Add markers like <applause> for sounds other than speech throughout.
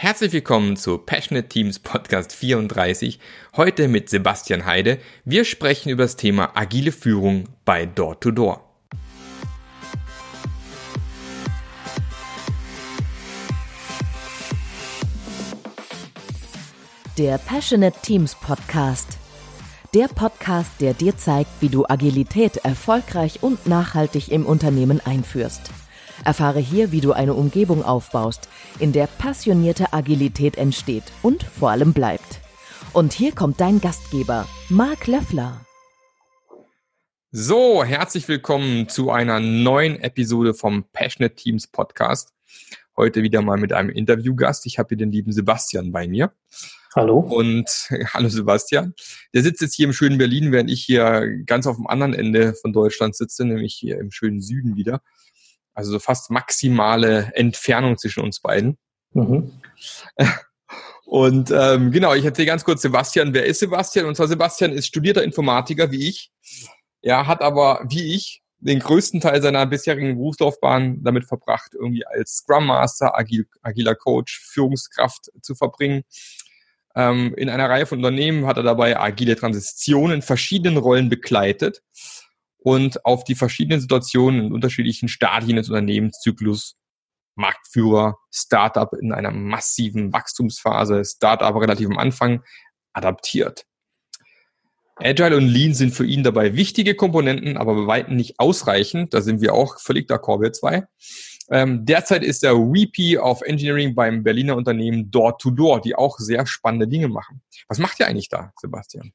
Herzlich willkommen zu Passionate Teams Podcast 34. Heute mit Sebastian Heide. Wir sprechen über das Thema agile Führung bei Door to Door. Der Passionate Teams Podcast. Der Podcast, der dir zeigt, wie du Agilität erfolgreich und nachhaltig im Unternehmen einführst. Erfahre hier, wie du eine Umgebung aufbaust, in der passionierte Agilität entsteht und vor allem bleibt. Und hier kommt dein Gastgeber, Marc Löffler. So, herzlich willkommen zu einer neuen Episode vom Passionate Teams Podcast. Heute wieder mal mit einem Interviewgast. Ich habe hier den lieben Sebastian bei mir. Hallo. Und <laughs> hallo Sebastian. Der sitzt jetzt hier im schönen Berlin, während ich hier ganz auf dem anderen Ende von Deutschland sitze, nämlich hier im schönen Süden wieder. Also so fast maximale Entfernung zwischen uns beiden. Mhm. <laughs> Und ähm, genau, ich erzähle ganz kurz Sebastian. Wer ist Sebastian? Und zwar Sebastian ist studierter Informatiker wie ich. Er hat aber wie ich den größten Teil seiner bisherigen Berufslaufbahn damit verbracht, irgendwie als Scrum Master, agil, agiler Coach, Führungskraft zu verbringen. Ähm, in einer Reihe von Unternehmen hat er dabei agile Transitionen in verschiedenen Rollen begleitet und auf die verschiedenen Situationen in unterschiedlichen Stadien des Unternehmenszyklus Marktführer, Startup in einer massiven Wachstumsphase, Startup relativ am Anfang adaptiert. Agile und Lean sind für ihn dabei wichtige Komponenten, aber bei weitem nicht ausreichend. Da sind wir auch völlig d'accord, wir zwei. Ähm, derzeit ist er VP of Engineering beim Berliner Unternehmen Door to Door, die auch sehr spannende Dinge machen. Was macht ihr eigentlich da, Sebastian?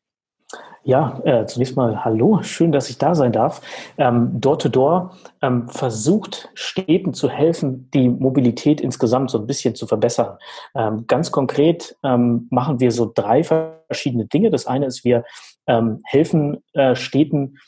Ja, äh, zunächst mal hallo, schön, dass ich da sein darf. Ähm, Door to Door ähm, versucht Städten zu helfen, die Mobilität insgesamt so ein bisschen zu verbessern. Ähm, ganz konkret ähm, machen wir so drei verschiedene Dinge. Das eine ist, wir ähm, helfen äh, Städten,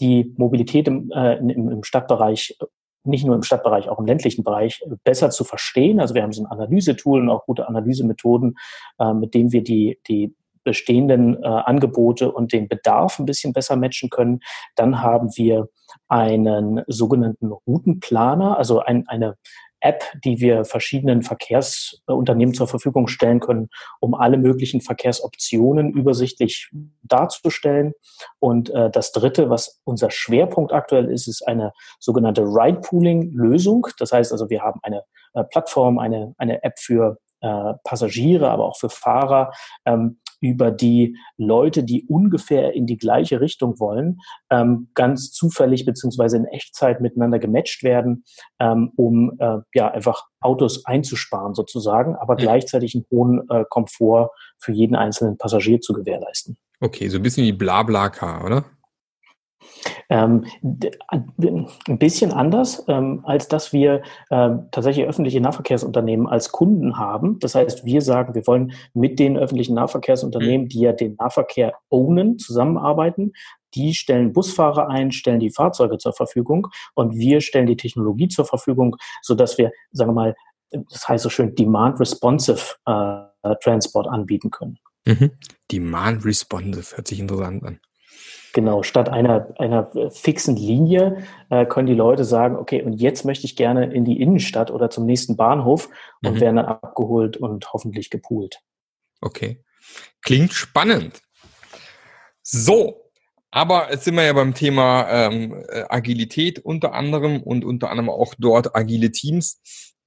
die Mobilität im, äh, im, im Stadtbereich nicht nur im Stadtbereich, auch im ländlichen Bereich besser zu verstehen. Also wir haben so ein Analysetool und auch gute Analysemethoden, äh, mit denen wir die, die bestehenden äh, Angebote und den Bedarf ein bisschen besser matchen können. Dann haben wir einen sogenannten Routenplaner, also ein, eine App, die wir verschiedenen Verkehrsunternehmen zur Verfügung stellen können, um alle möglichen Verkehrsoptionen übersichtlich darzustellen. Und äh, das Dritte, was unser Schwerpunkt aktuell ist, ist eine sogenannte Ride-Pooling-Lösung. Das heißt also, wir haben eine äh, Plattform, eine, eine App für äh, Passagiere, aber auch für Fahrer, ähm, über die Leute, die ungefähr in die gleiche Richtung wollen, ähm, ganz zufällig beziehungsweise in Echtzeit miteinander gematcht werden, ähm, um äh, ja einfach Autos einzusparen sozusagen, aber ja. gleichzeitig einen hohen äh, Komfort für jeden einzelnen Passagier zu gewährleisten. Okay, so ein bisschen wie Blabla-Car, oder? Ähm, ein bisschen anders, ähm, als dass wir ähm, tatsächlich öffentliche Nahverkehrsunternehmen als Kunden haben. Das heißt, wir sagen, wir wollen mit den öffentlichen Nahverkehrsunternehmen, die ja den Nahverkehr ownen, zusammenarbeiten. Die stellen Busfahrer ein, stellen die Fahrzeuge zur Verfügung und wir stellen die Technologie zur Verfügung, sodass wir, sagen wir mal, das heißt so schön, Demand Responsive äh, Transport anbieten können. Mhm. Demand Responsive hört sich interessant an. Genau, statt einer, einer fixen Linie äh, können die Leute sagen, okay, und jetzt möchte ich gerne in die Innenstadt oder zum nächsten Bahnhof und mhm. werden dann abgeholt und hoffentlich gepoolt. Okay. Klingt spannend. So, aber jetzt sind wir ja beim Thema ähm, äh, Agilität unter anderem und unter anderem auch dort agile Teams.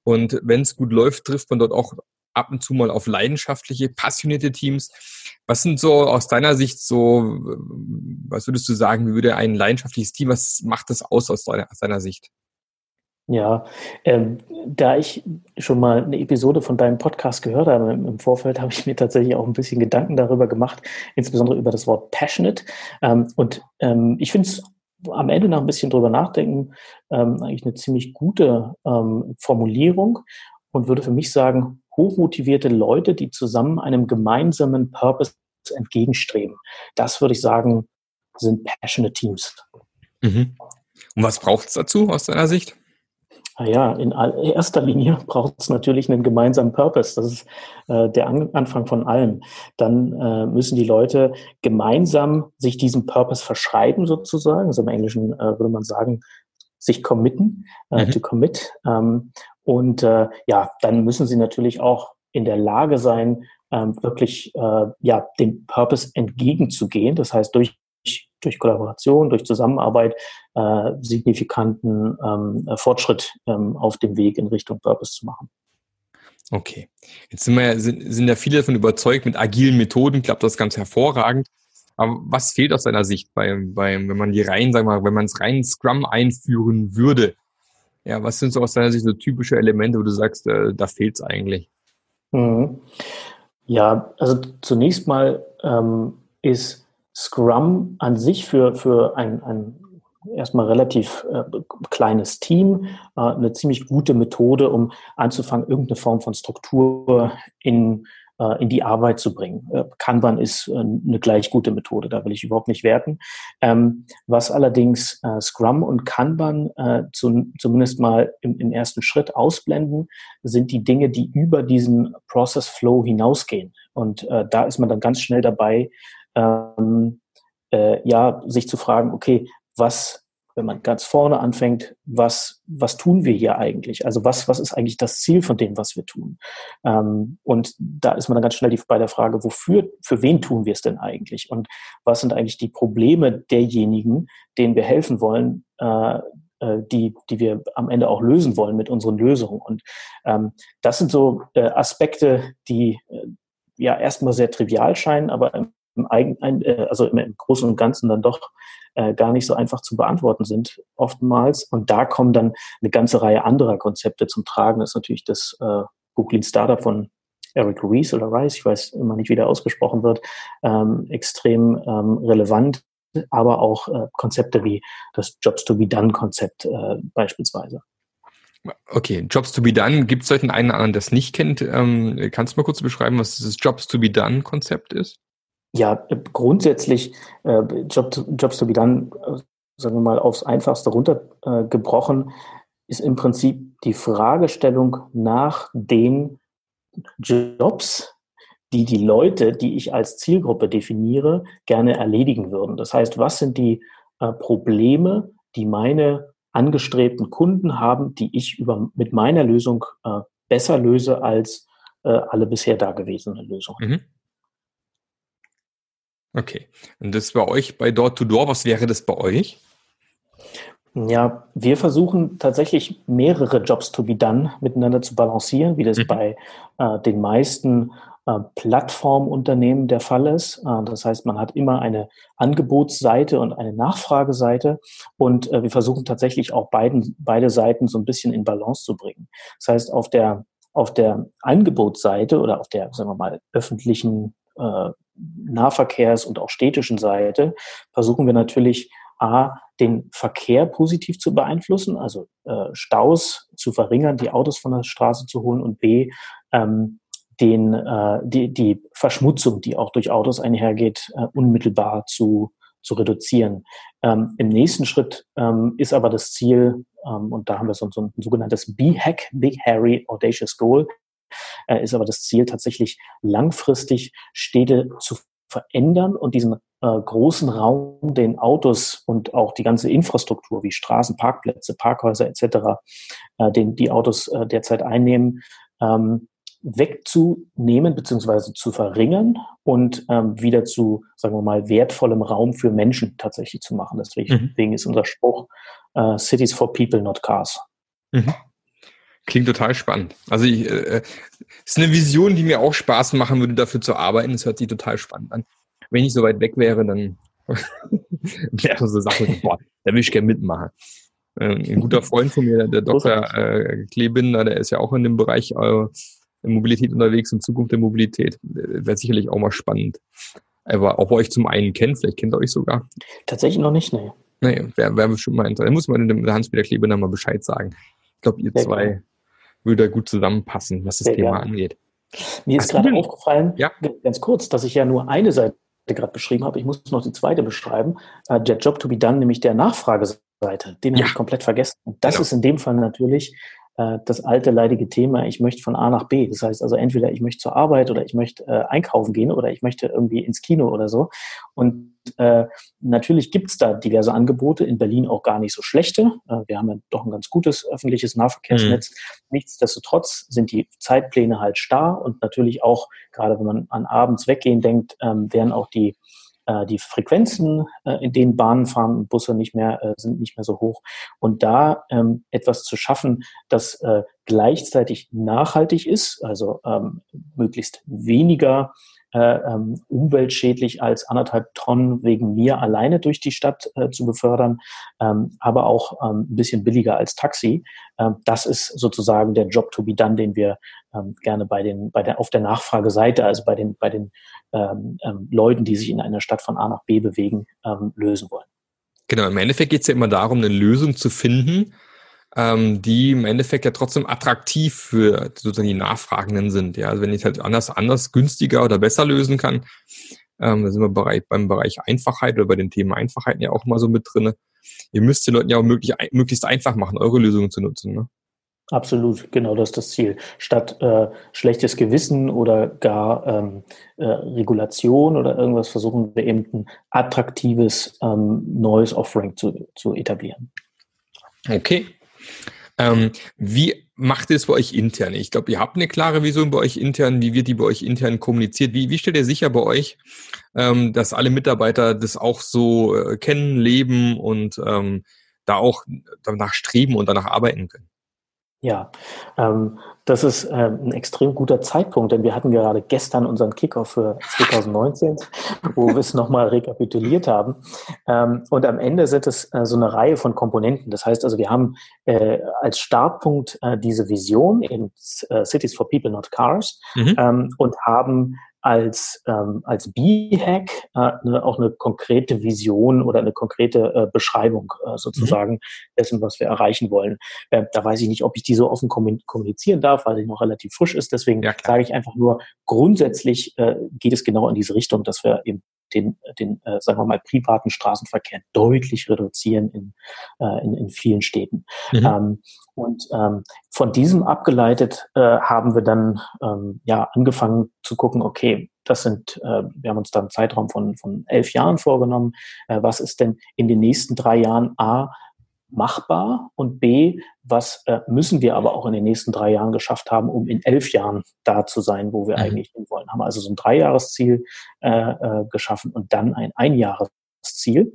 Und wenn es gut läuft, trifft man dort auch ab und zu mal auf leidenschaftliche, passionierte Teams. Was sind so aus deiner Sicht so, was würdest du sagen, wie würde ein leidenschaftliches Team, was macht das aus aus deiner, aus deiner Sicht? Ja, ähm, da ich schon mal eine Episode von deinem Podcast gehört habe im Vorfeld, habe ich mir tatsächlich auch ein bisschen Gedanken darüber gemacht, insbesondere über das Wort passionate. Ähm, und ähm, ich finde es am Ende nach ein bisschen drüber nachdenken, ähm, eigentlich eine ziemlich gute ähm, Formulierung und würde für mich sagen, hochmotivierte Leute, die zusammen einem gemeinsamen Purpose entgegenstreben. Das würde ich sagen, sind passionate Teams. Mhm. Und was braucht es dazu aus deiner Sicht? Naja, in erster Linie <laughs> braucht es natürlich einen gemeinsamen Purpose. Das ist äh, der An Anfang von allem. Dann äh, müssen die Leute gemeinsam sich diesem Purpose verschreiben, sozusagen. Also im Englischen äh, würde man sagen, sich committen, äh, mhm. to commit. Ähm, und äh, ja, dann müssen sie natürlich auch in der Lage sein, ähm, wirklich äh, ja, dem Purpose entgegenzugehen. Das heißt, durch durch Kollaboration, durch Zusammenarbeit äh, signifikanten ähm, Fortschritt ähm, auf dem Weg in Richtung Purpose zu machen. Okay. Jetzt sind, wir, sind, sind ja viele davon überzeugt, mit agilen Methoden klappt das ganz hervorragend. Aber was fehlt aus deiner Sicht beim, beim, wenn man die rein, sag mal, wenn man es rein Scrum einführen würde? Ja, was sind so aus deiner Sicht so typische Elemente, wo du sagst, äh, da fehlt es eigentlich? Mhm. Ja, also zunächst mal ähm, ist Scrum an sich für, für ein, ein erstmal relativ äh, kleines Team, äh, eine ziemlich gute Methode, um anzufangen, irgendeine Form von Struktur in, äh, in die Arbeit zu bringen. Äh, Kanban ist äh, eine gleich gute Methode, da will ich überhaupt nicht werten. Ähm, was allerdings äh, Scrum und Kanban zu, zumindest mal im, im ersten Schritt ausblenden, sind die Dinge, die über diesen Process Flow hinausgehen. Und da ist man dann ganz schnell dabei, ähm, äh, ja, sich zu fragen, okay, was, wenn man ganz vorne anfängt, was, was tun wir hier eigentlich? Also was, was ist eigentlich das Ziel von dem, was wir tun? Ähm, und da ist man dann ganz schnell die, bei der Frage, wofür, für wen tun wir es denn eigentlich? Und was sind eigentlich die Probleme derjenigen, denen wir helfen wollen, äh, äh die, die wir am Ende auch lösen wollen mit unseren Lösungen. Und ähm, das sind so äh, Aspekte, die äh, ja erstmal sehr trivial scheinen, aber im im, Eigen, äh, also im, im Großen und Ganzen dann doch äh, gar nicht so einfach zu beantworten sind, oftmals. Und da kommen dann eine ganze Reihe anderer Konzepte zum Tragen. Das ist natürlich das äh, Google Startup von Eric Ruiz oder Rice, ich weiß immer nicht, wie der ausgesprochen wird, ähm, extrem ähm, relevant, aber auch äh, Konzepte wie das Jobs to be Done Konzept äh, beispielsweise. Okay, Jobs to be Done. Gibt es heute einen anderen, der das nicht kennt? Ähm, kannst du mal kurz beschreiben, was das Jobs to be Done Konzept ist? Ja, grundsätzlich äh, Job Jobs to be done, äh, sagen wir mal, aufs Einfachste runtergebrochen, äh, ist im Prinzip die Fragestellung nach den Jobs, die die Leute, die ich als Zielgruppe definiere, gerne erledigen würden. Das heißt, was sind die äh, Probleme, die meine angestrebten Kunden haben, die ich über, mit meiner Lösung äh, besser löse als äh, alle bisher dagewesenen Lösungen. Mhm. Okay. Und das bei euch bei Door-to-Door, was wäre das bei euch? Ja, wir versuchen tatsächlich mehrere Jobs to be done miteinander zu balancieren, wie das mhm. bei äh, den meisten äh, Plattformunternehmen der Fall ist. Äh, das heißt, man hat immer eine Angebotsseite und eine Nachfrageseite und äh, wir versuchen tatsächlich auch beiden, beide Seiten so ein bisschen in Balance zu bringen. Das heißt, auf der auf der Angebotsseite oder auf der, sagen wir mal, öffentlichen äh, Nahverkehrs- und auch städtischen Seite versuchen wir natürlich A, den Verkehr positiv zu beeinflussen, also äh, Staus zu verringern, die Autos von der Straße zu holen und B, ähm, den, äh, die, die Verschmutzung, die auch durch Autos einhergeht, äh, unmittelbar zu, zu reduzieren. Ähm, Im nächsten Schritt ähm, ist aber das Ziel, ähm, und da haben wir so, so ein sogenanntes B-Hack, Big Hairy Audacious Goal, äh, ist aber das Ziel tatsächlich langfristig Städte zu verändern und diesen äh, großen Raum, den Autos und auch die ganze Infrastruktur wie Straßen, Parkplätze, Parkhäuser etc., äh, den die Autos äh, derzeit einnehmen, ähm, wegzunehmen bzw. zu verringern und ähm, wieder zu, sagen wir mal, wertvollem Raum für Menschen tatsächlich zu machen. Deswegen mhm. ist unser Spruch äh, Cities for People, not Cars. Mhm. Klingt total spannend. Also ich, äh, ist eine Vision, die mir auch Spaß machen würde, dafür zu arbeiten. Das hört sich total spannend an. Wenn ich so weit weg wäre, dann <laughs> wäre so Sache, boah, da will ich gerne mitmachen. Ähm, ein guter Freund von mir, der Dr. Äh, Klebinder, der ist ja auch in dem Bereich äh, Mobilität unterwegs und Zukunft der Mobilität. Wäre sicherlich auch mal spannend. Aber ob ihr euch zum einen kennt, vielleicht kennt ihr euch sogar. Tatsächlich noch nicht, nee. Nee, wäre wär bestimmt mal interessant. Da muss man dem Hans-Peter Klebinder mal Bescheid sagen. Ich glaube, ihr Sehr zwei würde gut zusammenpassen, was das Sehr Thema gerne. angeht. Mir ist gerade aufgefallen, ja? ganz kurz, dass ich ja nur eine Seite gerade beschrieben habe. Ich muss noch die zweite beschreiben. Der Job to be done, nämlich der Nachfrageseite. Den ja. habe ich komplett vergessen. Und das genau. ist in dem Fall natürlich äh, das alte leidige Thema, ich möchte von A nach B. Das heißt also entweder ich möchte zur Arbeit oder ich möchte äh, einkaufen gehen oder ich möchte irgendwie ins Kino oder so. Und äh, natürlich gibt's da diverse Angebote, in Berlin auch gar nicht so schlechte. Äh, wir haben ja doch ein ganz gutes öffentliches Nahverkehrsnetz. Mhm. Nichtsdestotrotz sind die Zeitpläne halt starr und natürlich auch, gerade wenn man an abends weggehen denkt, ähm, werden auch die die Frequenzen, äh, in denen Bahnen fahren und Busse nicht mehr, äh, sind nicht mehr so hoch. Und da ähm, etwas zu schaffen, das äh, gleichzeitig nachhaltig ist, also ähm, möglichst weniger äh, ähm, umweltschädlich als anderthalb Tonnen wegen mir alleine durch die Stadt äh, zu befördern, ähm, aber auch ähm, ein bisschen billiger als Taxi. Ähm, das ist sozusagen der Job to be done, den wir ähm, gerne bei den, bei der, auf der Nachfrageseite, also bei den, bei den ähm, Leuten, die sich in einer Stadt von A nach B bewegen, lösen wollen. Genau, im Endeffekt geht es ja immer darum, eine Lösung zu finden, ähm, die im Endeffekt ja trotzdem attraktiv für sozusagen die Nachfragenden sind. Ja, also wenn ich halt anders, anders günstiger oder besser lösen kann, ähm, da sind wir Bereich, beim Bereich Einfachheit oder bei den Themen Einfachheiten ja auch mal so mit drinne. Ihr müsst den Leuten ja auch möglich, möglichst einfach machen, eure Lösungen zu nutzen. Ne? Absolut, genau das ist das Ziel. Statt äh, schlechtes Gewissen oder gar ähm, äh, Regulation oder irgendwas versuchen wir eben ein attraktives ähm, neues Offering zu, zu etablieren. Okay. Ähm, wie macht ihr es bei euch intern? Ich glaube, ihr habt eine klare Vision bei euch intern. Wie wird die bei euch intern kommuniziert? Wie, wie stellt ihr sicher bei euch, ähm, dass alle Mitarbeiter das auch so äh, kennen, leben und ähm, da auch danach streben und danach arbeiten können? Ja, ähm, das ist ähm, ein extrem guter Zeitpunkt, denn wir hatten gerade gestern unseren Kickoff für 2019, wo wir es nochmal rekapituliert haben. Ähm, und am Ende sind es äh, so eine Reihe von Komponenten. Das heißt also, wir haben äh, als Startpunkt äh, diese Vision, eben äh, Cities for People, not Cars, mhm. ähm, und haben als, ähm, als B-Hack äh, ne, auch eine konkrete Vision oder eine konkrete äh, Beschreibung äh, sozusagen mhm. dessen, was wir erreichen wollen. Äh, da weiß ich nicht, ob ich die so offen kommunizieren darf, weil die noch relativ frisch ist. Deswegen ja, sage ich einfach nur, grundsätzlich äh, geht es genau in diese Richtung, dass wir eben den, den äh, sagen wir mal, privaten Straßenverkehr deutlich reduzieren in, äh, in, in vielen Städten. Mhm. Ähm, und ähm, von diesem abgeleitet äh, haben wir dann ähm, ja angefangen zu gucken, okay, das sind, äh, wir haben uns dann einen Zeitraum von, von elf Jahren vorgenommen. Äh, was ist denn in den nächsten drei Jahren A machbar und B, was äh, müssen wir aber auch in den nächsten drei Jahren geschafft haben, um in elf Jahren da zu sein, wo wir mhm. eigentlich hin wollen. Haben also so ein Dreijahresziel äh, äh, geschaffen und dann ein Einjahresziel.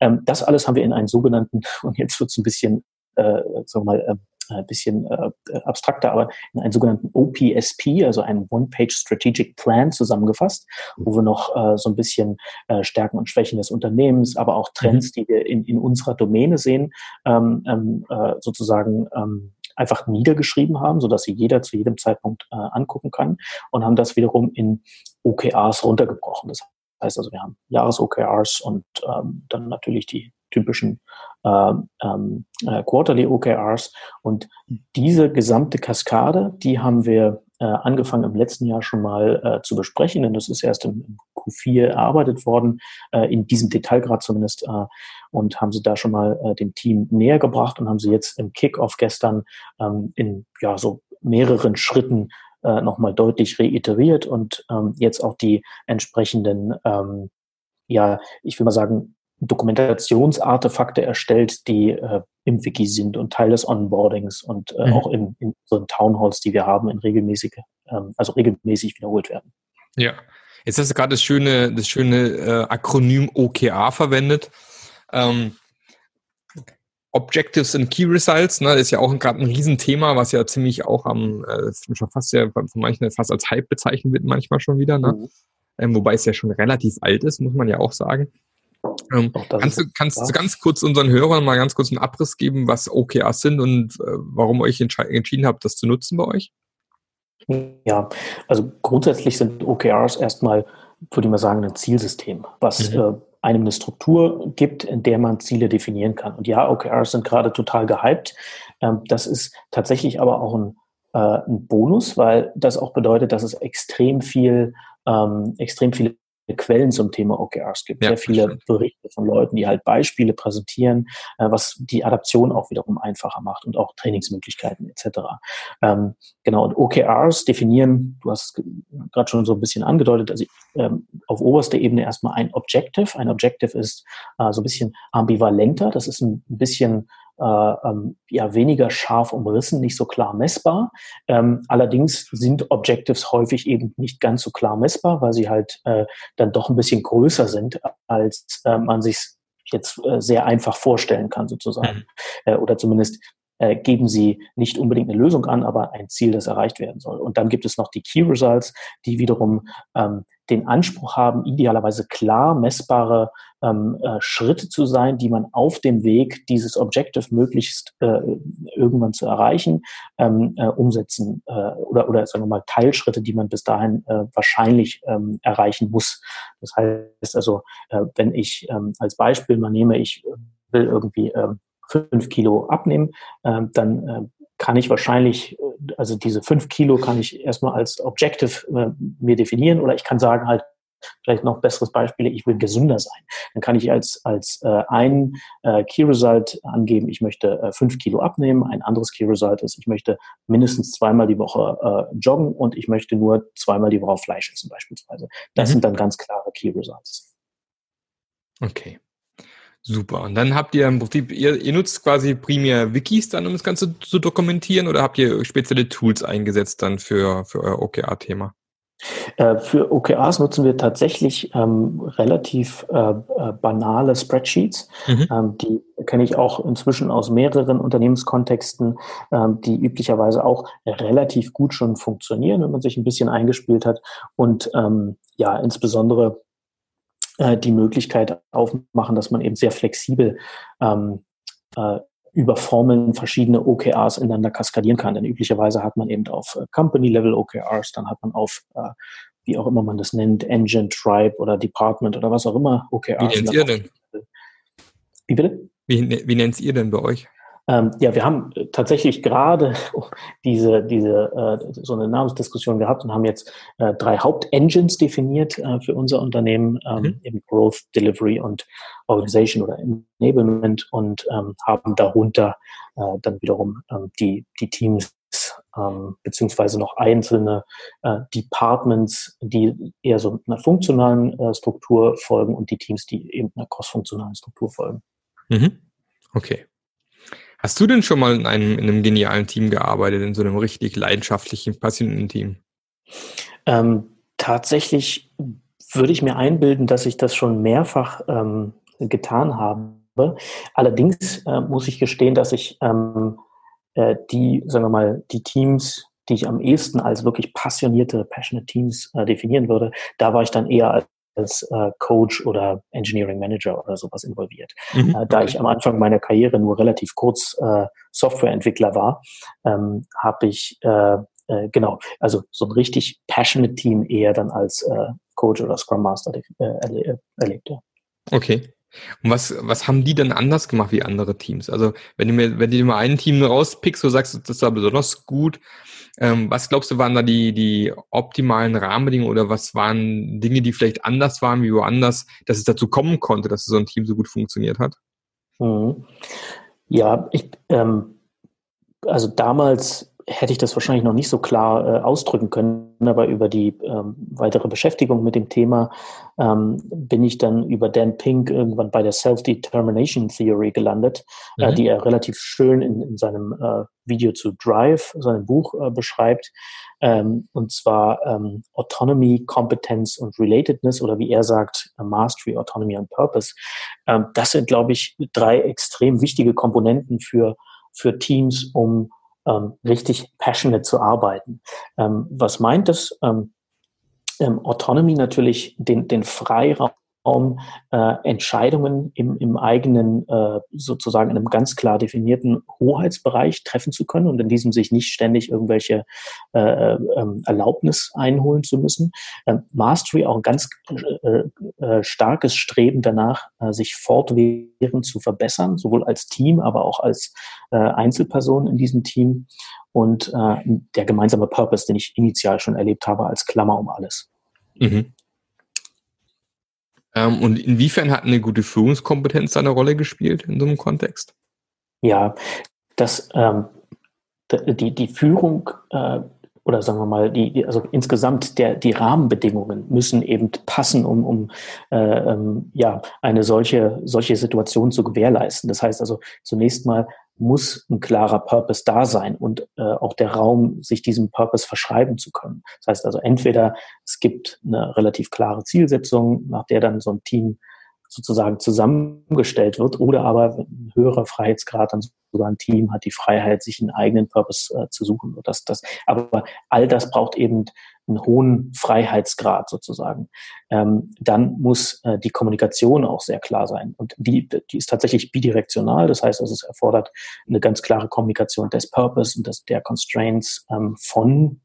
Ähm, das alles haben wir in einen sogenannten, <laughs> und jetzt wird es ein bisschen, äh, sagen wir mal, äh, ein bisschen äh, abstrakter, aber in einen sogenannten OPSP, also einen One-Page Strategic Plan zusammengefasst, wo wir noch äh, so ein bisschen äh, Stärken und Schwächen des Unternehmens, aber auch Trends, mhm. die wir in, in unserer Domäne sehen, ähm, ähm, äh, sozusagen ähm, einfach niedergeschrieben haben, so dass sie jeder zu jedem Zeitpunkt äh, angucken kann und haben das wiederum in OKRs runtergebrochen. Das heißt also, wir haben Jahres-OKRs und ähm, dann natürlich die typischen ähm, äh, Quarterly OKRs. Und diese gesamte Kaskade, die haben wir äh, angefangen im letzten Jahr schon mal äh, zu besprechen, denn das ist erst im, im Q4 erarbeitet worden, äh, in diesem Detailgrad zumindest, äh, und haben sie da schon mal äh, dem Team näher gebracht und haben sie jetzt im Kickoff gestern ähm, in ja so mehreren Schritten äh, nochmal deutlich reiteriert und ähm, jetzt auch die entsprechenden ähm, ja, ich will mal sagen, Dokumentationsartefakte erstellt, die äh, im Wiki sind und Teil des Onboardings und äh, mhm. auch in, in so Townhalls, die wir haben, in regelmäßige, ähm, also regelmäßig wiederholt werden. Ja, jetzt hast du gerade das schöne, das schöne äh, Akronym OKR verwendet. Ähm, Objectives and Key Results, ne, ist ja auch gerade ein Riesenthema, was ja ziemlich auch am, äh, schon fast ja von manchen fast als Hype bezeichnet wird, manchmal schon wieder, ne? Mhm. Ähm, wobei es ja schon relativ alt ist, muss man ja auch sagen. Ähm, kannst du, kannst ganz kurz unseren Hörern mal ganz kurz einen Abriss geben, was OKRs sind und äh, warum euch entschieden habt, das zu nutzen bei euch? Ja, also grundsätzlich sind OKRs erstmal, würde ich mal sagen, ein Zielsystem, was mhm. äh, einem eine Struktur gibt, in der man Ziele definieren kann. Und ja, OKRs sind gerade total gehypt. Ähm, das ist tatsächlich aber auch ein, äh, ein Bonus, weil das auch bedeutet, dass es extrem viel, ähm, extrem viele Quellen zum Thema OKRs gibt, ja, sehr viele Berichte von Leuten, die halt Beispiele präsentieren, äh, was die Adaption auch wiederum einfacher macht und auch Trainingsmöglichkeiten etc. Ähm, genau, und OKRs definieren, du hast gerade schon so ein bisschen angedeutet, also ähm, auf oberster Ebene erstmal ein Objective. Ein Objective ist äh, so ein bisschen ambivalenter, das ist ein bisschen ähm, ja weniger scharf umrissen, nicht so klar messbar. Ähm, allerdings sind Objectives häufig eben nicht ganz so klar messbar, weil sie halt äh, dann doch ein bisschen größer sind, als äh, man sich jetzt äh, sehr einfach vorstellen kann sozusagen. Mhm. Äh, oder zumindest äh, geben sie nicht unbedingt eine Lösung an, aber ein Ziel, das erreicht werden soll. Und dann gibt es noch die Key Results, die wiederum ähm, den Anspruch haben, idealerweise klar messbare ähm, äh, Schritte zu sein, die man auf dem Weg, dieses Objective möglichst äh, irgendwann zu erreichen, ähm, äh, umsetzen äh, oder, oder sagen wir mal Teilschritte, die man bis dahin äh, wahrscheinlich ähm, erreichen muss. Das heißt also, äh, wenn ich ähm, als Beispiel mal nehme, ich will irgendwie ähm, fünf Kilo abnehmen, ähm, dann äh, kann ich wahrscheinlich, äh, also diese fünf Kilo kann ich erstmal als Objective äh, mir definieren oder ich kann sagen halt, vielleicht noch besseres Beispiel, ich will gesünder sein. Dann kann ich als, als äh, ein äh, Key Result angeben, ich möchte äh, fünf Kilo abnehmen. Ein anderes Key Result ist, ich möchte mindestens zweimal die Woche äh, joggen und ich möchte nur zweimal die Woche Fleisch essen beispielsweise. Das mhm. sind dann ganz klare Key Results. Okay. Super. Und dann habt ihr im Prinzip, ihr, ihr nutzt quasi primär Wikis dann, um das Ganze zu dokumentieren oder habt ihr spezielle Tools eingesetzt dann für, für euer OKR-Thema? Äh, für OKRs nutzen wir tatsächlich ähm, relativ äh, äh, banale Spreadsheets. Mhm. Ähm, die kenne ich auch inzwischen aus mehreren Unternehmenskontexten, ähm, die üblicherweise auch relativ gut schon funktionieren, wenn man sich ein bisschen eingespielt hat. Und ähm, ja, insbesondere äh, die Möglichkeit aufmachen, dass man eben sehr flexibel ähm, äh, über Formeln verschiedene OKRs ineinander kaskadieren kann. Denn üblicherweise hat man eben auf äh, Company-Level OKRs, dann hat man auf, äh, wie auch immer man das nennt, Engine, Tribe oder Department oder was auch immer OKRs. Wie nennt ihr denn? Wie bitte? Wie, wie nennt ihr denn bei euch? Ähm, ja, wir haben äh, tatsächlich gerade <laughs> diese, diese äh, so eine Namensdiskussion gehabt und haben jetzt äh, drei Hauptengines definiert äh, für unser Unternehmen, ähm, mhm. eben Growth, Delivery und Organization oder Enablement und ähm, haben darunter äh, dann wiederum ähm, die, die Teams ähm, beziehungsweise noch einzelne äh, Departments, die eher so einer funktionalen äh, Struktur folgen und die Teams, die eben einer crossfunktionalen Struktur folgen. Mhm. Okay. Hast du denn schon mal in einem, in einem genialen Team gearbeitet, in so einem richtig leidenschaftlichen, passionierten Team? Ähm, tatsächlich würde ich mir einbilden, dass ich das schon mehrfach ähm, getan habe. Allerdings äh, muss ich gestehen, dass ich ähm, äh, die, sagen wir mal, die Teams, die ich am ehesten als wirklich passionierte, passionate Teams äh, definieren würde, da war ich dann eher als äh, Coach oder Engineering Manager oder sowas involviert. Mhm. Äh, da ich am Anfang meiner Karriere nur relativ kurz äh, Softwareentwickler war, ähm, habe ich äh, äh, genau, also so ein richtig passionate Team eher dann als äh, Coach oder Scrum Master äh, erle erlebt. Ja. Okay. Und was, was haben die denn anders gemacht wie andere Teams? Also, wenn du mir, wenn du dir mal ein Team rauspickst, so sagst, das war besonders gut, ähm, was glaubst du, waren da die, die optimalen Rahmenbedingungen oder was waren Dinge, die vielleicht anders waren wie woanders, dass es dazu kommen konnte, dass so ein Team so gut funktioniert hat? Mhm. Ja, ich, ähm, also damals hätte ich das wahrscheinlich noch nicht so klar äh, ausdrücken können, aber über die ähm, weitere Beschäftigung mit dem Thema ähm, bin ich dann über Dan Pink irgendwann bei der Self-Determination Theory gelandet, äh, mhm. äh, die er relativ schön in, in seinem äh, Video zu Drive, seinem Buch äh, beschreibt, ähm, und zwar ähm, Autonomy, Competence und Relatedness oder wie er sagt, Mastery, Autonomy und Purpose. Ähm, das sind, glaube ich, drei extrem wichtige Komponenten für, für Teams, um ähm, richtig passionate zu arbeiten. Ähm, was meint das? Ähm, ähm, Autonomy natürlich den, den Freiraum Raum äh, Entscheidungen im, im eigenen, äh, sozusagen in einem ganz klar definierten Hoheitsbereich treffen zu können und in diesem sich nicht ständig irgendwelche äh, äh, Erlaubnis einholen zu müssen. Ähm, Mastery auch ein ganz äh, äh, starkes Streben danach, äh, sich fortwährend zu verbessern, sowohl als Team, aber auch als äh, Einzelperson in diesem Team und äh, der gemeinsame Purpose, den ich initial schon erlebt habe, als Klammer um alles. Mhm. Ähm, und inwiefern hat eine gute Führungskompetenz eine Rolle gespielt in so einem Kontext? Ja, das, ähm, die, die Führung äh, oder sagen wir mal, die, also insgesamt der, die Rahmenbedingungen müssen eben passen, um, um äh, ähm, ja, eine solche, solche Situation zu gewährleisten. Das heißt also, zunächst mal muss ein klarer Purpose da sein und äh, auch der Raum, sich diesem Purpose verschreiben zu können. Das heißt also, entweder es gibt eine relativ klare Zielsetzung, nach der dann so ein Team sozusagen zusammengestellt wird oder aber ein höherer Freiheitsgrad dann sogar ein Team hat die Freiheit, sich einen eigenen Purpose äh, zu suchen. Das, das, aber all das braucht eben einen hohen Freiheitsgrad sozusagen. Ähm, dann muss äh, die Kommunikation auch sehr klar sein. Und die, die ist tatsächlich bidirektional. Das heißt, also es erfordert eine ganz klare Kommunikation des Purpose und des, der Constraints ähm, von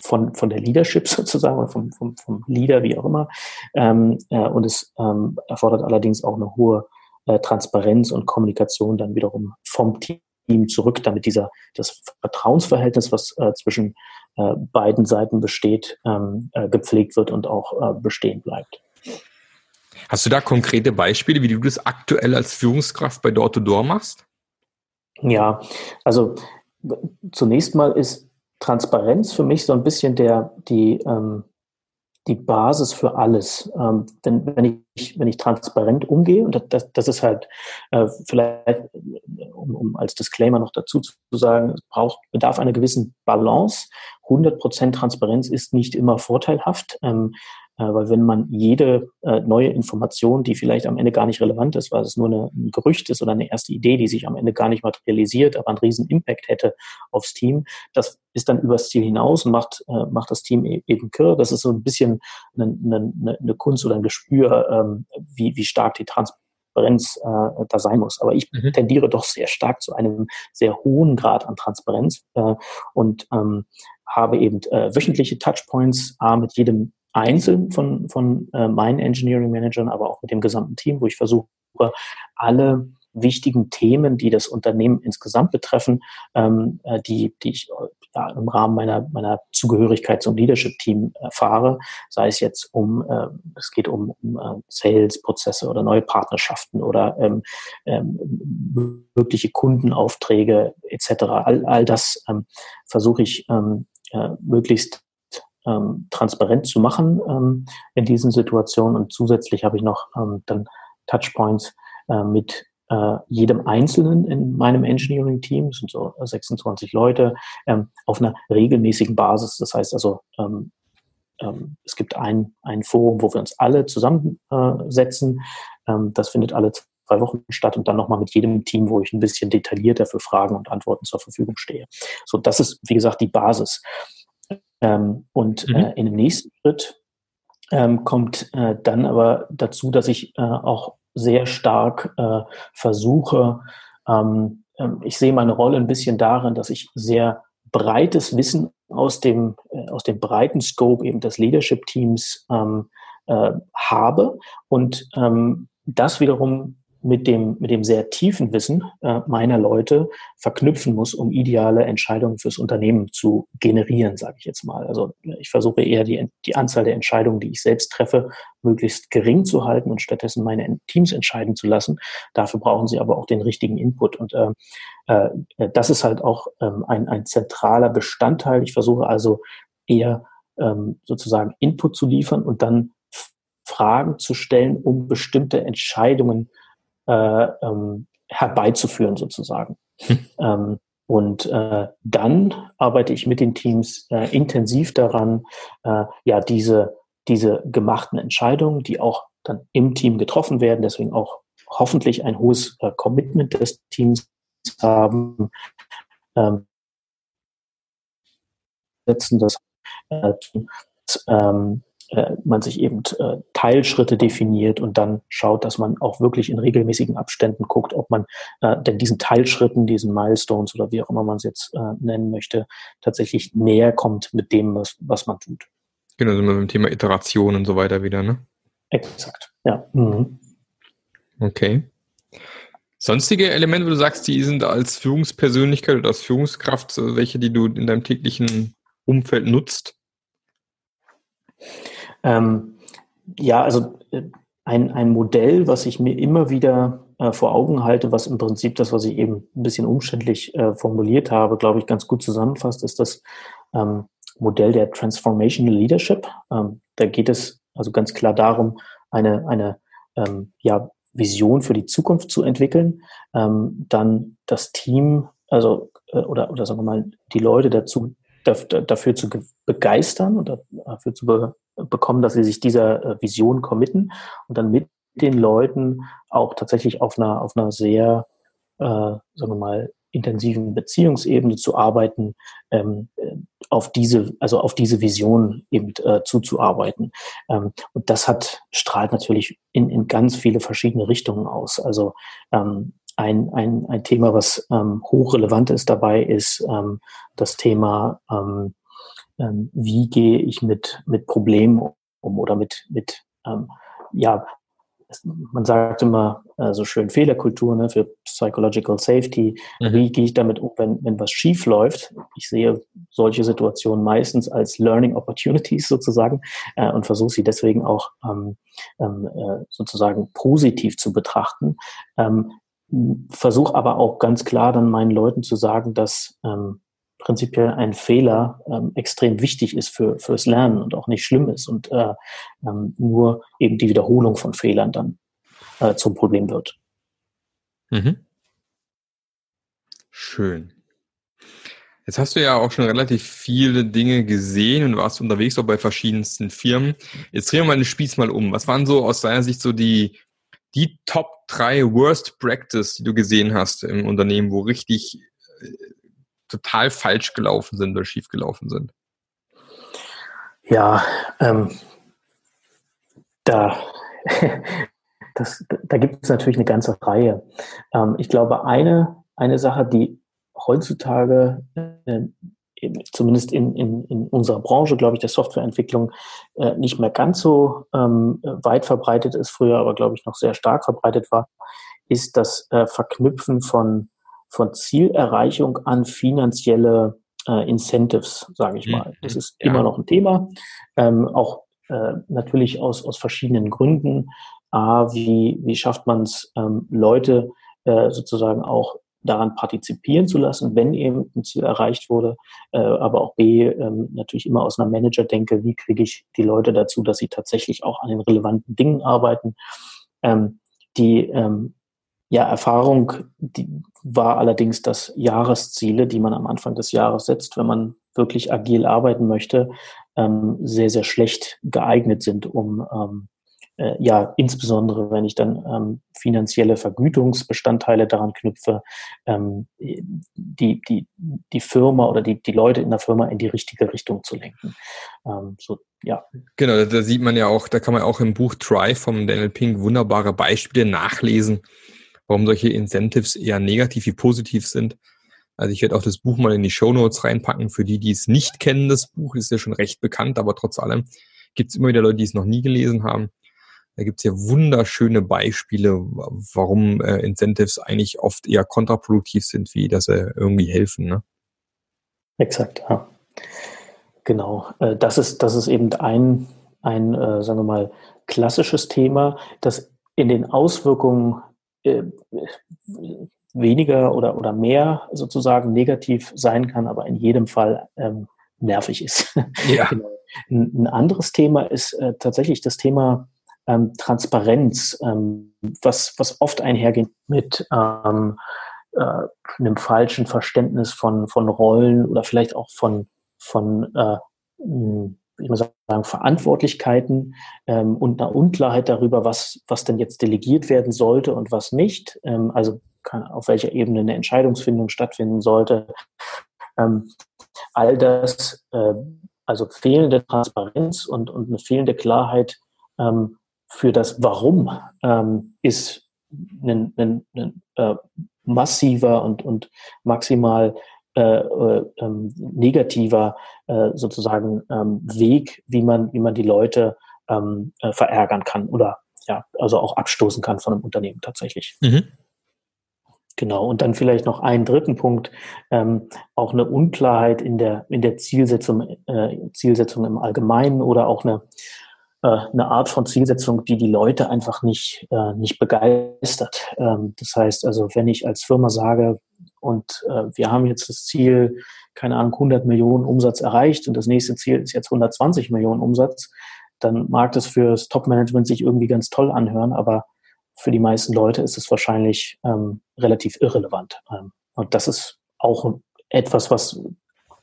von, von der Leadership <laughs> sozusagen oder vom, vom, vom Leader, wie auch immer. Ähm, äh, und es ähm, erfordert allerdings auch eine hohe äh, Transparenz und Kommunikation dann wiederum vom Team zurück, damit dieser das Vertrauensverhältnis, was äh, zwischen äh, beiden Seiten besteht, ähm, äh, gepflegt wird und auch äh, bestehen bleibt. Hast du da konkrete Beispiele, wie du das aktuell als Führungskraft bei Door to Door machst? Ja, also zunächst mal ist Transparenz für mich so ein bisschen der, die, ähm, die Basis für alles. Ähm, denn wenn ich, wenn ich transparent umgehe, und das, das ist halt äh, vielleicht, um, um als Disclaimer noch dazu zu sagen, es braucht, bedarf einer gewissen Balance. 100% Transparenz ist nicht immer vorteilhaft. Ähm, äh, weil wenn man jede äh, neue Information, die vielleicht am Ende gar nicht relevant ist, weil es nur eine, ein Gerücht ist oder eine erste Idee, die sich am Ende gar nicht materialisiert, aber einen riesen Impact hätte aufs Team, das ist dann übers Ziel hinaus und macht, äh, macht das Team e eben kirr. Das ist so ein bisschen eine, eine, eine Kunst oder ein Gespür, ähm, wie, wie stark die Transparenz äh, da sein muss. Aber ich mhm. tendiere doch sehr stark zu einem sehr hohen Grad an Transparenz äh, und ähm, habe eben äh, wöchentliche Touchpoints, A, mit jedem einzeln von, von äh, meinen Engineering Managern, aber auch mit dem gesamten Team, wo ich versuche, alle wichtigen Themen, die das Unternehmen insgesamt betreffen, ähm, äh, die, die ich ja, im Rahmen meiner, meiner Zugehörigkeit zum Leadership-Team erfahre, sei es jetzt um, äh, es geht um, um äh, Sales-Prozesse oder neue Partnerschaften oder ähm, ähm, mögliche Kundenaufträge etc. All, all das ähm, versuche ich ähm, äh, möglichst ähm, transparent zu machen ähm, in diesen Situationen. Und zusätzlich habe ich noch ähm, dann Touchpoints äh, mit äh, jedem Einzelnen in meinem Engineering-Team, sind so 26 Leute, ähm, auf einer regelmäßigen Basis. Das heißt also, ähm, ähm, es gibt ein, ein Forum, wo wir uns alle zusammensetzen. Äh, ähm, das findet alle zwei Wochen statt und dann nochmal mit jedem Team, wo ich ein bisschen detaillierter für Fragen und Antworten zur Verfügung stehe. So, das ist, wie gesagt, die Basis. Ähm, und mhm. äh, in dem nächsten Schritt ähm, kommt äh, dann aber dazu, dass ich äh, auch sehr stark äh, versuche, ähm, ähm, ich sehe meine Rolle ein bisschen darin, dass ich sehr breites Wissen aus dem, äh, aus dem breiten Scope eben des Leadership-Teams ähm, äh, habe und ähm, das wiederum mit dem, mit dem sehr tiefen Wissen äh, meiner Leute verknüpfen muss, um ideale Entscheidungen fürs Unternehmen zu generieren, sage ich jetzt mal. Also ich versuche eher die, die Anzahl der Entscheidungen, die ich selbst treffe, möglichst gering zu halten und stattdessen meine Teams entscheiden zu lassen. Dafür brauchen sie aber auch den richtigen Input. Und äh, äh, das ist halt auch ähm, ein, ein zentraler Bestandteil. Ich versuche also eher ähm, sozusagen Input zu liefern und dann Fragen zu stellen, um bestimmte Entscheidungen äh, ähm, herbeizuführen sozusagen. Hm. Ähm, und äh, dann arbeite ich mit den Teams äh, intensiv daran, äh, ja, diese, diese gemachten Entscheidungen, die auch dann im Team getroffen werden, deswegen auch hoffentlich ein hohes äh, Commitment des Teams haben, ähm, setzen das äh, ähm, äh, man sich eben äh, Teilschritte definiert und dann schaut, dass man auch wirklich in regelmäßigen Abständen guckt, ob man äh, denn diesen Teilschritten, diesen Milestones oder wie auch immer man es jetzt äh, nennen möchte, tatsächlich näher kommt mit dem, was, was man tut. Genau, sind wir beim Thema Iteration und so weiter wieder, ne? Exakt, ja. Mhm. Okay. Sonstige Elemente, wo du sagst, die sind als Führungspersönlichkeit oder als Führungskraft, welche, die du in deinem täglichen Umfeld nutzt? Ähm, ja, also äh, ein, ein Modell, was ich mir immer wieder äh, vor Augen halte, was im Prinzip das, was ich eben ein bisschen umständlich äh, formuliert habe, glaube ich, ganz gut zusammenfasst, ist das ähm, Modell der Transformational Leadership. Ähm, da geht es also ganz klar darum, eine, eine ähm, ja, Vision für die Zukunft zu entwickeln, ähm, dann das Team, also äh, oder, oder sagen wir mal, die Leute dazu dafür zu begeistern und dafür zu be bekommen, dass sie sich dieser äh, Vision committen und dann mit den Leuten auch tatsächlich auf einer, auf einer sehr, äh, sagen wir mal, intensiven Beziehungsebene zu arbeiten, ähm, auf diese, also auf diese Vision eben äh, zuzuarbeiten. Ähm, und das hat, strahlt natürlich in, in ganz viele verschiedene Richtungen aus. Also ähm, ein, ein, ein Thema, was ähm, hochrelevant ist dabei, ist ähm, das Thema, ähm, wie gehe ich mit, mit Problemen um oder mit, mit ähm, ja, man sagt immer äh, so schön Fehlerkultur ne, für Psychological Safety. Mhm. Wie gehe ich damit um, wenn, wenn was schief läuft? Ich sehe solche Situationen meistens als Learning Opportunities sozusagen äh, und versuche sie deswegen auch ähm, ähm, äh, sozusagen positiv zu betrachten. Ähm, versuche aber auch ganz klar dann meinen Leuten zu sagen, dass ähm, prinzipiell ein Fehler ähm, extrem wichtig ist für fürs Lernen und auch nicht schlimm ist und äh, ähm, nur eben die Wiederholung von Fehlern dann äh, zum Problem wird. Mhm. Schön. Jetzt hast du ja auch schon relativ viele Dinge gesehen und warst unterwegs auch bei verschiedensten Firmen. Jetzt drehen wir mal den Spieß mal um. Was waren so aus deiner Sicht so die die Top 3 Worst Practice, die du gesehen hast im Unternehmen, wo richtig äh, total falsch gelaufen sind oder schief gelaufen sind? Ja, ähm, da, <laughs> das, da gibt es natürlich eine ganze Reihe. Ähm, ich glaube, eine, eine Sache, die heutzutage äh, zumindest in, in, in unserer Branche, glaube ich, der Softwareentwicklung äh, nicht mehr ganz so ähm, weit verbreitet ist, früher aber, glaube ich, noch sehr stark verbreitet war, ist das äh, Verknüpfen von, von Zielerreichung an finanzielle äh, Incentives, sage ich mal. Das mhm. ist ja. immer noch ein Thema, ähm, auch äh, natürlich aus, aus verschiedenen Gründen. A, wie, wie schafft man es, ähm, Leute äh, sozusagen auch daran partizipieren zu lassen, wenn eben ein Ziel erreicht wurde, äh, aber auch B, ähm, natürlich immer aus einer Manager-Denke, wie kriege ich die Leute dazu, dass sie tatsächlich auch an den relevanten Dingen arbeiten. Ähm, die ähm, ja, Erfahrung die war allerdings, dass Jahresziele, die man am Anfang des Jahres setzt, wenn man wirklich agil arbeiten möchte, ähm, sehr, sehr schlecht geeignet sind, um ähm, äh, ja, insbesondere wenn ich dann ähm, finanzielle Vergütungsbestandteile daran knüpfe, ähm, die, die, die Firma oder die, die Leute in der Firma in die richtige Richtung zu lenken. Ähm, so, ja. Genau, da sieht man ja auch, da kann man auch im Buch Try vom Daniel Pink wunderbare Beispiele nachlesen, warum solche Incentives eher negativ wie positiv sind. Also ich werde auch das Buch mal in die Show Notes reinpacken. Für die, die es nicht kennen, das Buch ist ja schon recht bekannt, aber trotz allem gibt es immer wieder Leute, die es noch nie gelesen haben. Da gibt es ja wunderschöne Beispiele, warum äh, Incentives eigentlich oft eher kontraproduktiv sind, wie dass sie irgendwie helfen. Ne? Exakt, ja. Genau. Äh, das ist, das ist eben ein, ein äh, sagen wir mal, klassisches Thema, das in den Auswirkungen äh, weniger oder, oder mehr sozusagen negativ sein kann, aber in jedem Fall ähm, nervig ist. <laughs> Ja. genau. ein, ein, anderes Thema ist äh, tatsächlich das Thema ähm, Transparenz, ähm, was, was oft einhergeht mit ähm, äh, einem falschen Verständnis von, von Rollen oder vielleicht auch von, von äh, ich muss sagen, Verantwortlichkeiten ähm, und einer Unklarheit darüber, was, was denn jetzt delegiert werden sollte und was nicht. Ähm, also kann, auf welcher Ebene eine Entscheidungsfindung stattfinden sollte. Ähm, all das, äh, also fehlende Transparenz und, und eine fehlende Klarheit, ähm, für das Warum ähm, ist ein, ein, ein äh, massiver und, und maximal äh, äh, ähm, negativer äh, sozusagen ähm, Weg, wie man, wie man die Leute ähm, äh, verärgern kann oder ja, also auch abstoßen kann von einem Unternehmen tatsächlich. Mhm. Genau, und dann vielleicht noch einen dritten Punkt, ähm, auch eine Unklarheit in der, in der Zielsetzung, äh, Zielsetzung im Allgemeinen oder auch eine, äh, eine Art von Zielsetzung, die die Leute einfach nicht, äh, nicht begeistert. Ähm, das heißt also, wenn ich als Firma sage, und äh, wir haben jetzt das Ziel, keine Ahnung, 100 Millionen Umsatz erreicht und das nächste Ziel ist jetzt 120 Millionen Umsatz, dann mag das fürs Top-Management sich irgendwie ganz toll anhören, aber für die meisten Leute ist es wahrscheinlich ähm, relativ irrelevant. Ähm, und das ist auch etwas, was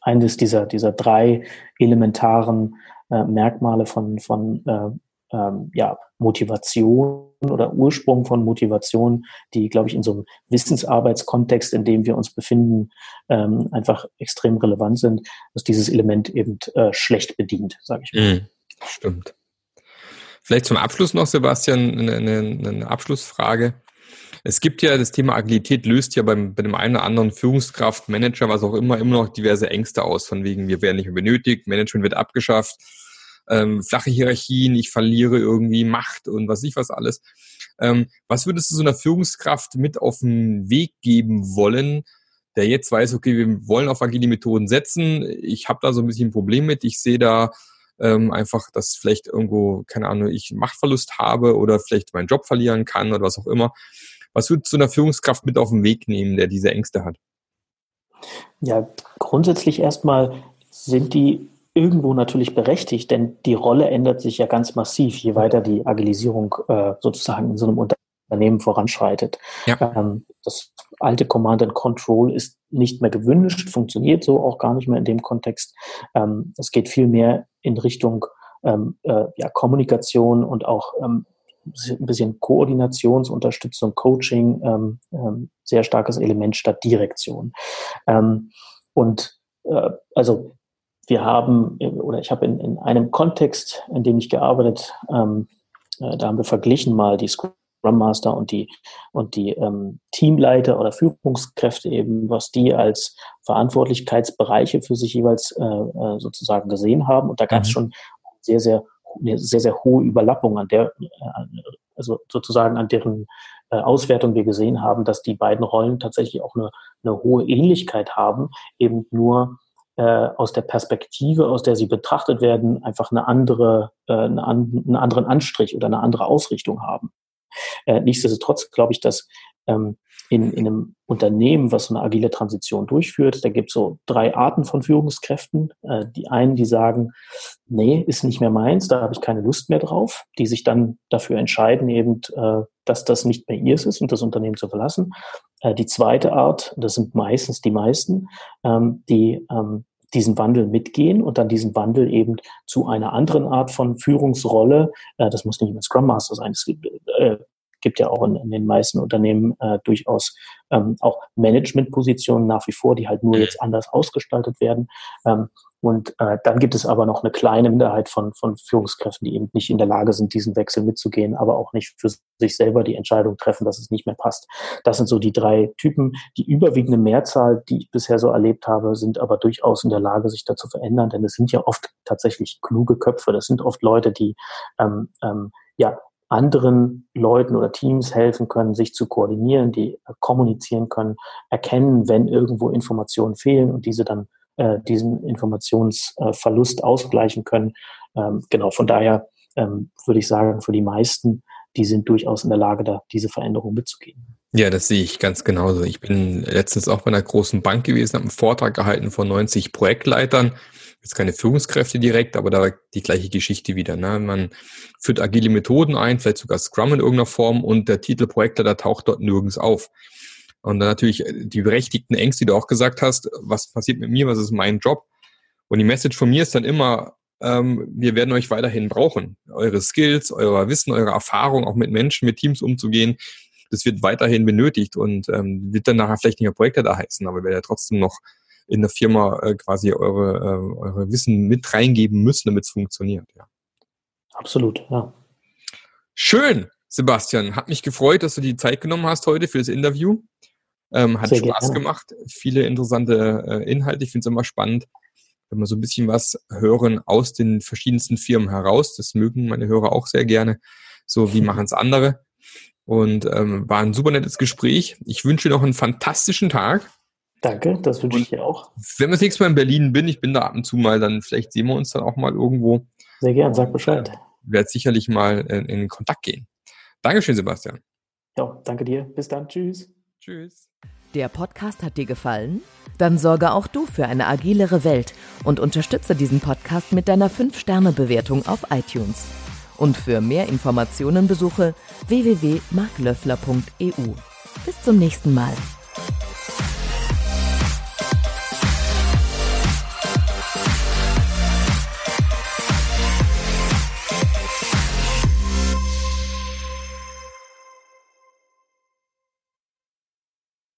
eines dieser, dieser drei elementaren äh, Merkmale von, von äh, ähm, ja, Motivation oder Ursprung von Motivation, die, glaube ich, in so einem Wissensarbeitskontext, in dem wir uns befinden, ähm, einfach extrem relevant sind, dass dieses Element eben äh, schlecht bedient, sage ich mal. Mm, stimmt. Vielleicht zum Abschluss noch, Sebastian, eine, eine, eine Abschlussfrage. Es gibt ja das Thema Agilität löst ja beim, bei dem einen oder anderen Führungskraft, Manager, was auch immer, immer noch diverse Ängste aus, von wegen, wir werden nicht mehr benötigt, Management wird abgeschafft, ähm, flache Hierarchien, ich verliere irgendwie Macht und was ich was alles. Ähm, was würdest du so einer Führungskraft mit auf den Weg geben wollen, der jetzt weiß, okay, wir wollen auf agile Methoden setzen, ich habe da so ein bisschen ein Problem mit, ich sehe da ähm, einfach, dass vielleicht irgendwo, keine Ahnung, ich Machtverlust habe oder vielleicht meinen Job verlieren kann oder was auch immer. Was würdest du einer Führungskraft mit auf den Weg nehmen, der diese Ängste hat? Ja, grundsätzlich erstmal sind die irgendwo natürlich berechtigt, denn die Rolle ändert sich ja ganz massiv, je weiter die Agilisierung äh, sozusagen in so einem Unternehmen voranschreitet. Ja. Ähm, das alte Command and Control ist nicht mehr gewünscht, funktioniert so auch gar nicht mehr in dem Kontext. Ähm, es geht viel mehr in Richtung ähm, äh, ja, Kommunikation und auch ähm, ein bisschen Koordinationsunterstützung, Coaching, ähm, ähm, sehr starkes Element statt Direktion. Ähm, und äh, also wir haben, oder ich habe in, in einem Kontext, in dem ich gearbeitet, ähm, äh, da haben wir verglichen mal die Scrum Master und die, und die ähm, Teamleiter oder Führungskräfte eben, was die als Verantwortlichkeitsbereiche für sich jeweils äh, äh sozusagen gesehen haben. Und da gab es mhm. schon sehr, sehr, eine sehr, sehr hohe Überlappung an der, äh, also sozusagen an deren äh, Auswertung wir gesehen haben, dass die beiden Rollen tatsächlich auch eine, eine hohe Ähnlichkeit haben, eben nur äh, aus der Perspektive, aus der sie betrachtet werden, einfach eine andere, äh, einen anderen Anstrich oder eine andere Ausrichtung haben. Äh, nichtsdestotrotz glaube ich, dass ähm, in, in einem Unternehmen, was so eine agile Transition durchführt, da gibt es so drei Arten von Führungskräften. Äh, die einen, die sagen, nee, ist nicht mehr meins, da habe ich keine Lust mehr drauf, die sich dann dafür entscheiden, eben, äh, dass das nicht mehr ihrs ist und das Unternehmen zu verlassen. Äh, die zweite Art, das sind meistens die meisten, ähm, die ähm, diesen Wandel mitgehen und dann diesen Wandel eben zu einer anderen Art von Führungsrolle, äh, das muss nicht immer Scrum Master sein, es gibt, äh, gibt ja auch in, in den meisten Unternehmen äh, durchaus ähm, auch Managementpositionen nach wie vor, die halt nur jetzt anders ausgestaltet werden. Ähm, und äh, dann gibt es aber noch eine kleine Minderheit von, von Führungskräften, die eben nicht in der Lage sind, diesen Wechsel mitzugehen, aber auch nicht für sich selber die Entscheidung treffen, dass es nicht mehr passt. Das sind so die drei Typen. Die überwiegende Mehrzahl, die ich bisher so erlebt habe, sind aber durchaus in der Lage, sich dazu verändern, denn es sind ja oft tatsächlich kluge Köpfe. Das sind oft Leute, die ähm, ähm, ja anderen Leuten oder Teams helfen können, sich zu koordinieren, die äh, kommunizieren können, erkennen, wenn irgendwo Informationen fehlen und diese dann äh, diesen Informationsverlust ausgleichen können. Ähm, genau, von daher ähm, würde ich sagen, für die meisten, die sind durchaus in der Lage, da diese Veränderung mitzugehen. Ja, das sehe ich ganz genauso. Ich bin letztens auch bei einer großen Bank gewesen, habe einen Vortrag gehalten von 90 Projektleitern jetzt keine Führungskräfte direkt, aber da die gleiche Geschichte wieder. Ne? Man führt agile Methoden ein, vielleicht sogar Scrum in irgendeiner Form und der Titel Projektleiter taucht dort nirgends auf. Und dann natürlich die berechtigten Ängste, die du auch gesagt hast, was passiert mit mir, was ist mein Job? Und die Message von mir ist dann immer, ähm, wir werden euch weiterhin brauchen. Eure Skills, euer Wissen, eure Erfahrung, auch mit Menschen, mit Teams umzugehen, das wird weiterhin benötigt und ähm, wird dann nachher vielleicht nicht mehr Projektleiter heißen, aber werdet ja trotzdem noch in der Firma äh, quasi eure, äh, eure Wissen mit reingeben müssen, damit es funktioniert. Ja. Absolut, ja. Schön, Sebastian. Hat mich gefreut, dass du die Zeit genommen hast heute für das Interview. Ähm, hat Sehr Spaß gerne. gemacht. Viele interessante äh, Inhalte. Ich finde es immer spannend, wenn wir so ein bisschen was hören aus den verschiedensten Firmen heraus. Das mögen meine Hörer auch sehr gerne. So, wie <laughs> machen es andere? Und ähm, war ein super nettes Gespräch. Ich wünsche dir noch einen fantastischen Tag. Danke, das wünsche ich dir auch. Wenn wir das nächste Mal in Berlin bin, ich bin da ab und zu mal, dann vielleicht sehen wir uns dann auch mal irgendwo. Sehr gern, sag Bescheid. werde sicherlich mal in, in Kontakt gehen. Dankeschön, Sebastian. Ja, danke dir. Bis dann. Tschüss. Tschüss. Der Podcast hat dir gefallen? Dann sorge auch du für eine agilere Welt und unterstütze diesen Podcast mit deiner 5-Sterne-Bewertung auf iTunes. Und für mehr Informationen besuche www.marklöffler.eu. Bis zum nächsten Mal.